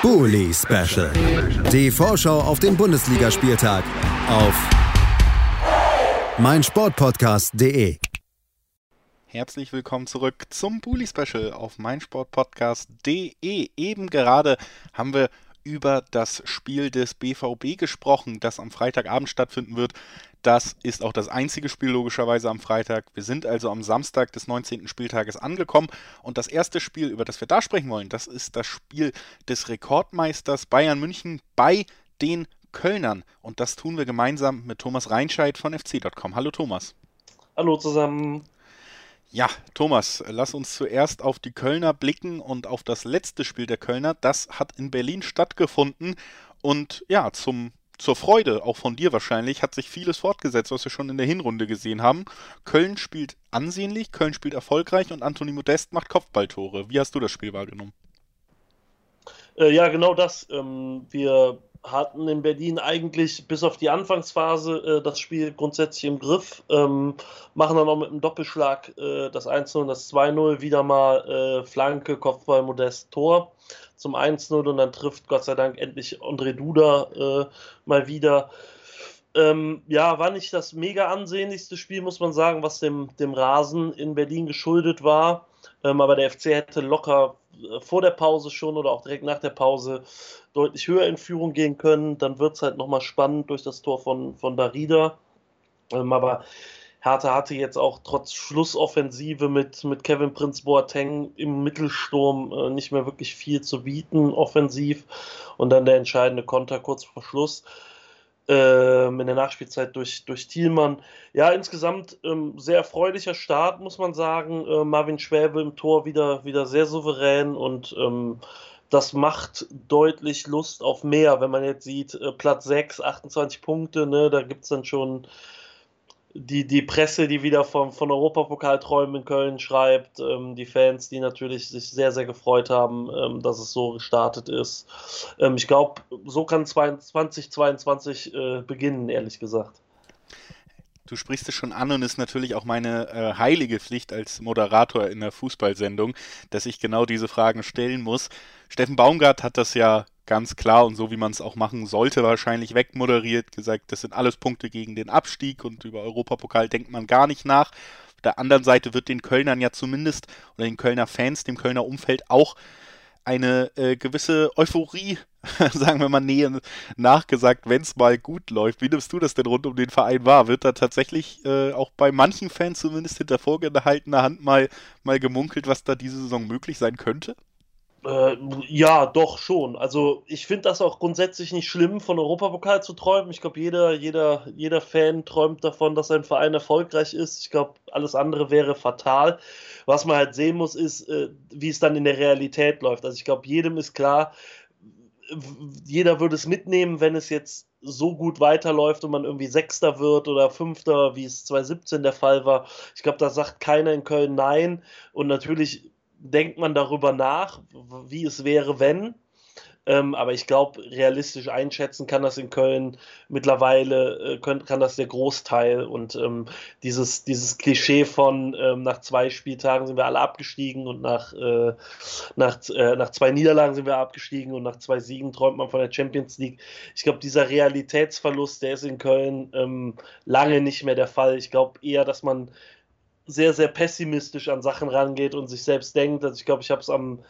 Bully Special. Die Vorschau auf den Bundesligaspieltag auf meinsportpodcast.de. Herzlich willkommen zurück zum Bully Special auf meinsportpodcast.de. Eben gerade haben wir über das Spiel des BVB gesprochen, das am Freitagabend stattfinden wird. Das ist auch das einzige Spiel logischerweise am Freitag. Wir sind also am Samstag des 19. Spieltages angekommen und das erste Spiel, über das wir da sprechen wollen, das ist das Spiel des Rekordmeisters Bayern München bei den Kölnern und das tun wir gemeinsam mit Thomas Reinscheid von fc.com. Hallo Thomas. Hallo zusammen. Ja, Thomas, lass uns zuerst auf die Kölner blicken und auf das letzte Spiel der Kölner. Das hat in Berlin stattgefunden und ja, zum zur Freude, auch von dir wahrscheinlich, hat sich vieles fortgesetzt, was wir schon in der Hinrunde gesehen haben. Köln spielt ansehnlich, Köln spielt erfolgreich und Anthony Modest macht Kopfballtore. Wie hast du das Spiel wahrgenommen? Äh, ja, genau das. Ähm, wir hatten in Berlin eigentlich bis auf die Anfangsphase äh, das Spiel grundsätzlich im Griff, ähm, machen dann auch mit einem Doppelschlag äh, das 1-0 und das 2-0 wieder mal äh, Flanke, Kopfball, Modest, Tor zum 1-0 und dann trifft Gott sei Dank endlich André Duda äh, mal wieder. Ähm, ja, war nicht das mega ansehnlichste Spiel, muss man sagen, was dem, dem Rasen in Berlin geschuldet war. Ähm, aber der FC hätte locker äh, vor der Pause schon oder auch direkt nach der Pause deutlich höher in Führung gehen können. Dann wird es halt nochmal spannend durch das Tor von, von Darida. Ähm, aber Hertha hatte jetzt auch trotz Schlussoffensive mit, mit Kevin Prince Boateng im Mittelsturm äh, nicht mehr wirklich viel zu bieten, offensiv. Und dann der entscheidende Konter kurz vor Schluss ähm, in der Nachspielzeit durch, durch Thielmann. Ja, insgesamt ähm, sehr erfreulicher Start, muss man sagen. Äh, Marvin Schwäbe im Tor wieder, wieder sehr souverän und ähm, das macht deutlich Lust auf mehr, wenn man jetzt sieht, äh, Platz 6, 28 Punkte, ne, da gibt es dann schon die, die Presse, die wieder vom, von Europapokalträumen in Köln schreibt, ähm, die Fans, die natürlich sich sehr, sehr gefreut haben, ähm, dass es so gestartet ist. Ähm, ich glaube, so kann 2022 äh, beginnen, ehrlich gesagt. Du sprichst es schon an und ist natürlich auch meine äh, heilige Pflicht als Moderator in der Fußballsendung, dass ich genau diese Fragen stellen muss. Steffen Baumgart hat das ja ganz klar und so wie man es auch machen sollte, wahrscheinlich wegmoderiert, gesagt, das sind alles Punkte gegen den Abstieg und über Europapokal denkt man gar nicht nach. Auf der anderen Seite wird den Kölnern ja zumindest oder den Kölner Fans, dem Kölner Umfeld auch eine äh, gewisse Euphorie, sagen wir mal, Nähe nachgesagt, wenn es mal gut läuft. Wie nimmst du das denn rund um den Verein wahr? Wird da tatsächlich äh, auch bei manchen Fans zumindest hinter vorgehaltener Hand mal, mal gemunkelt, was da diese Saison möglich sein könnte? Äh, ja, doch schon. Also ich finde das auch grundsätzlich nicht schlimm, von Europapokal zu träumen. Ich glaube, jeder, jeder, jeder Fan träumt davon, dass ein Verein erfolgreich ist. Ich glaube, alles andere wäre fatal. Was man halt sehen muss, ist, äh, wie es dann in der Realität läuft. Also ich glaube, jedem ist klar, jeder würde es mitnehmen, wenn es jetzt so gut weiterläuft und man irgendwie Sechster wird oder Fünfter, wie es 2017 der Fall war. Ich glaube, da sagt keiner in Köln Nein. Und natürlich denkt man darüber nach, wie es wäre, wenn. Ähm, aber ich glaube, realistisch einschätzen kann das in Köln mittlerweile, äh, kann, kann das der Großteil. Und ähm, dieses, dieses Klischee von ähm, nach zwei Spieltagen sind wir alle abgestiegen und nach, äh, nach, äh, nach zwei Niederlagen sind wir abgestiegen und nach zwei Siegen träumt man von der Champions League. Ich glaube, dieser Realitätsverlust, der ist in Köln ähm, lange nicht mehr der Fall. Ich glaube eher, dass man sehr, sehr pessimistisch an Sachen rangeht und sich selbst denkt. Also ich glaube, ich habe es am,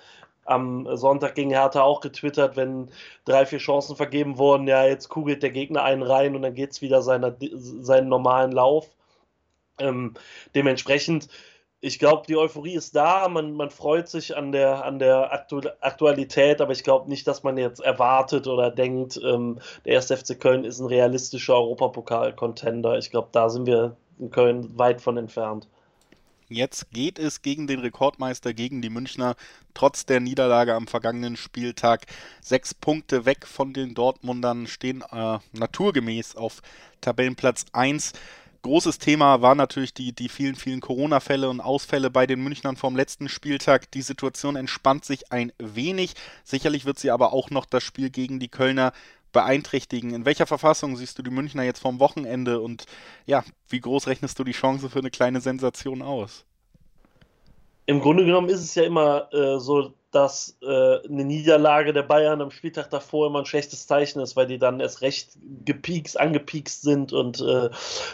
am Sonntag gegen Hertha auch getwittert, wenn drei, vier Chancen vergeben wurden, ja, jetzt kugelt der Gegner einen rein und dann geht es wieder seiner, seinen normalen Lauf. Ähm, dementsprechend, ich glaube, die Euphorie ist da, man, man freut sich an der, an der Aktu Aktualität, aber ich glaube nicht, dass man jetzt erwartet oder denkt, ähm, der 1. FC Köln ist ein realistischer Europapokal-Contender. Ich glaube, da sind wir in Köln weit von entfernt. Jetzt geht es gegen den Rekordmeister, gegen die Münchner, trotz der Niederlage am vergangenen Spieltag. Sechs Punkte weg von den Dortmundern stehen äh, naturgemäß auf Tabellenplatz 1. Großes Thema war natürlich die, die vielen, vielen Corona-Fälle und Ausfälle bei den Münchnern vom letzten Spieltag. Die Situation entspannt sich ein wenig. Sicherlich wird sie aber auch noch das Spiel gegen die Kölner beeinträchtigen. In welcher Verfassung siehst du die Münchner jetzt vom Wochenende und ja, wie groß rechnest du die Chance für eine kleine Sensation aus? Im Grunde genommen ist es ja immer äh, so dass äh, eine Niederlage der Bayern am Spieltag davor immer ein schlechtes Zeichen ist, weil die dann erst recht gepiekst, angepiekst sind und äh,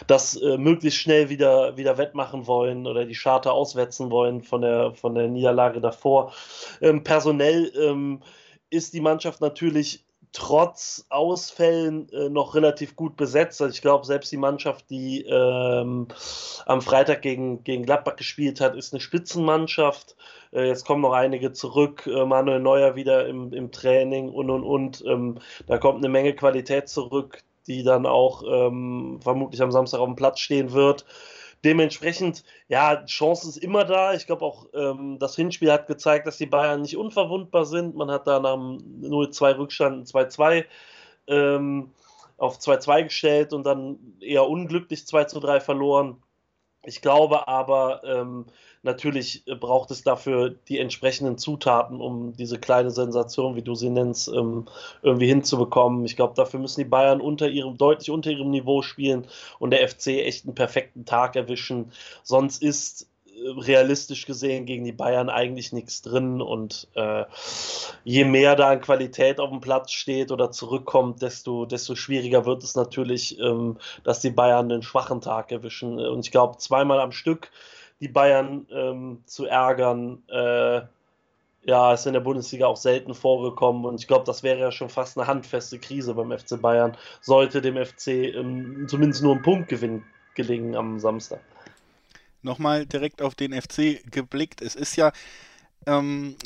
das äh, möglichst schnell wieder, wieder wettmachen wollen oder die Charter auswetzen wollen von der, von der Niederlage davor. Ähm, personell ähm, ist die Mannschaft natürlich trotz Ausfällen äh, noch relativ gut besetzt. Also ich glaube, selbst die Mannschaft, die ähm, am Freitag gegen, gegen Gladbach gespielt hat, ist eine Spitzenmannschaft. Äh, jetzt kommen noch einige zurück. Äh, Manuel Neuer wieder im, im Training und und und. Ähm, da kommt eine Menge Qualität zurück, die dann auch ähm, vermutlich am Samstag auf dem Platz stehen wird. Dementsprechend, ja, Chance ist immer da. Ich glaube auch, ähm, das Hinspiel hat gezeigt, dass die Bayern nicht unverwundbar sind. Man hat da nach dem 0-2 Rückstand 2-2 ähm, auf 2-2 gestellt und dann eher unglücklich 2-3 verloren. Ich glaube aber, ähm, natürlich braucht es dafür die entsprechenden Zutaten, um diese kleine Sensation, wie du sie nennst, ähm, irgendwie hinzubekommen. Ich glaube, dafür müssen die Bayern unter ihrem, deutlich unter ihrem Niveau spielen und der FC echt einen perfekten Tag erwischen. Sonst ist realistisch gesehen gegen die Bayern eigentlich nichts drin. Und äh, je mehr da an Qualität auf dem Platz steht oder zurückkommt, desto, desto schwieriger wird es natürlich, ähm, dass die Bayern einen schwachen Tag erwischen. Und ich glaube, zweimal am Stück die Bayern ähm, zu ärgern, äh, ja, ist in der Bundesliga auch selten vorgekommen. Und ich glaube, das wäre ja schon fast eine handfeste Krise beim FC Bayern, sollte dem FC ähm, zumindest nur ein Punktgewinn gelingen am Samstag nochmal direkt auf den FC geblickt. Es ist ja ähm,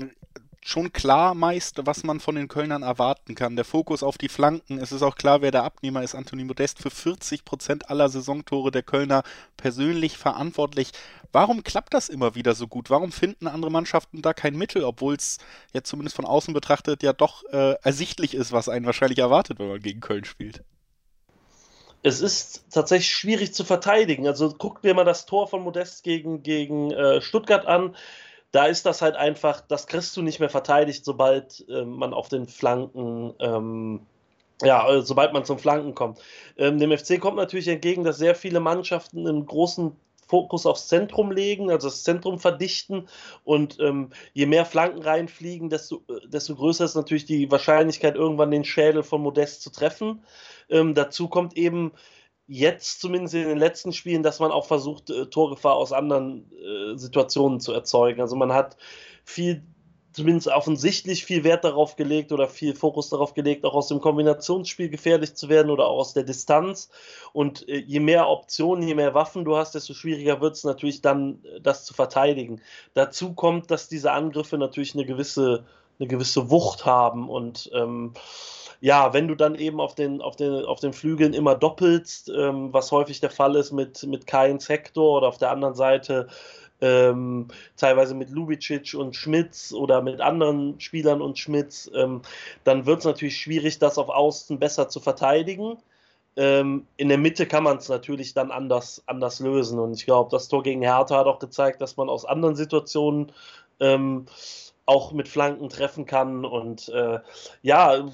schon klar meist, was man von den Kölnern erwarten kann. Der Fokus auf die Flanken, es ist auch klar, wer der Abnehmer ist. Anthony Modest für 40 Prozent aller Saisontore der Kölner persönlich verantwortlich. Warum klappt das immer wieder so gut? Warum finden andere Mannschaften da kein Mittel, obwohl es jetzt zumindest von außen betrachtet ja doch äh, ersichtlich ist, was einen wahrscheinlich erwartet, wenn man gegen Köln spielt? Es ist tatsächlich schwierig zu verteidigen. Also guckt dir mal das Tor von Modest gegen, gegen äh, Stuttgart an. Da ist das halt einfach, das kriegst du nicht mehr verteidigt, sobald äh, man auf den Flanken, ähm, ja, äh, sobald man zum Flanken kommt. Ähm, dem FC kommt natürlich entgegen, dass sehr viele Mannschaften einen großen Fokus aufs Zentrum legen, also das Zentrum verdichten und ähm, je mehr Flanken reinfliegen, desto, äh, desto größer ist natürlich die Wahrscheinlichkeit, irgendwann den Schädel von Modest zu treffen. Ähm, dazu kommt eben jetzt zumindest in den letzten Spielen, dass man auch versucht, äh, Torgefahr aus anderen äh, Situationen zu erzeugen. Also man hat viel, zumindest offensichtlich viel Wert darauf gelegt oder viel Fokus darauf gelegt, auch aus dem Kombinationsspiel gefährlich zu werden oder auch aus der Distanz. Und äh, je mehr Optionen, je mehr Waffen du hast, desto schwieriger wird es natürlich dann, äh, das zu verteidigen. Dazu kommt, dass diese Angriffe natürlich eine gewisse, eine gewisse Wucht haben und ähm, ja, wenn du dann eben auf den, auf den, auf den Flügeln immer doppelst, ähm, was häufig der Fall ist mit, mit Kainz Hector oder auf der anderen Seite ähm, teilweise mit Lubicic und Schmitz oder mit anderen Spielern und Schmitz, ähm, dann wird es natürlich schwierig, das auf Außen besser zu verteidigen. Ähm, in der Mitte kann man es natürlich dann anders, anders lösen. Und ich glaube, das Tor gegen Hertha hat auch gezeigt, dass man aus anderen Situationen ähm, auch mit Flanken treffen kann. Und äh, ja,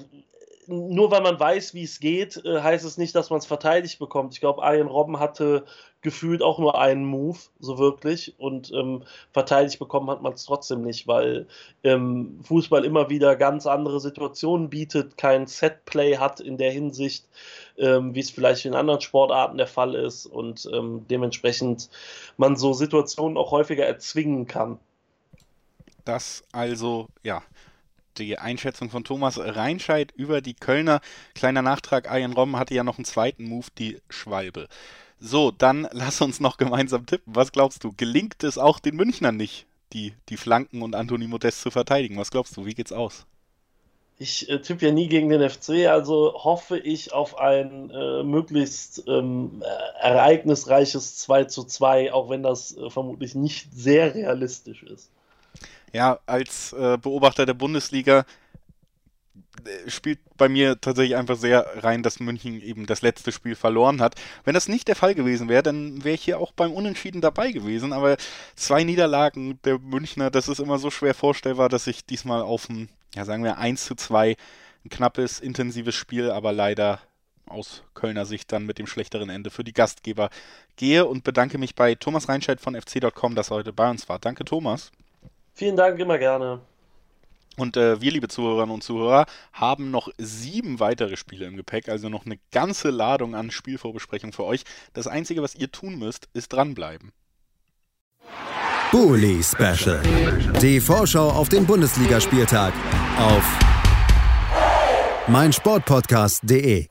nur weil man weiß, wie es geht, äh, heißt es nicht, dass man es verteidigt bekommt. Ich glaube, Arjen Robben hatte gefühlt auch nur einen Move, so wirklich, und ähm, verteidigt bekommen hat man es trotzdem nicht, weil ähm, Fußball immer wieder ganz andere Situationen bietet, kein Setplay hat in der Hinsicht, ähm, wie es vielleicht in anderen Sportarten der Fall ist und ähm, dementsprechend man so Situationen auch häufiger erzwingen kann. Das also, ja, die Einschätzung von Thomas Reinscheid über die Kölner. Kleiner Nachtrag, Arjen Robben hatte ja noch einen zweiten Move, die Schwalbe. So, dann lass uns noch gemeinsam tippen. Was glaubst du? Gelingt es auch den Münchnern nicht, die, die Flanken und Antoni Modest zu verteidigen? Was glaubst du? Wie geht's aus? Ich äh, tippe ja nie gegen den FC, also hoffe ich auf ein äh, möglichst ähm, ereignisreiches 2 zu 2, auch wenn das äh, vermutlich nicht sehr realistisch ist ja, als äh, Beobachter der Bundesliga spielt bei mir tatsächlich einfach sehr rein, dass München eben das letzte Spiel verloren hat. Wenn das nicht der Fall gewesen wäre, dann wäre ich hier auch beim Unentschieden dabei gewesen. Aber zwei Niederlagen der Münchner, das ist immer so schwer vorstellbar, dass ich diesmal auf ein, ja sagen wir, 1 zu 2, ein knappes, intensives Spiel, aber leider aus Kölner Sicht dann mit dem schlechteren Ende für die Gastgeber gehe und bedanke mich bei Thomas Reinscheid von fc.com, dass er heute bei uns war. Danke, Thomas. Vielen Dank, immer gerne. Und äh, wir, liebe Zuhörerinnen und Zuhörer, haben noch sieben weitere Spiele im Gepäck, also noch eine ganze Ladung an Spielvorbesprechungen für euch. Das Einzige, was ihr tun müsst, ist dranbleiben. Bully Special. Die Vorschau auf den Bundesligaspieltag auf meinsportpodcast.de.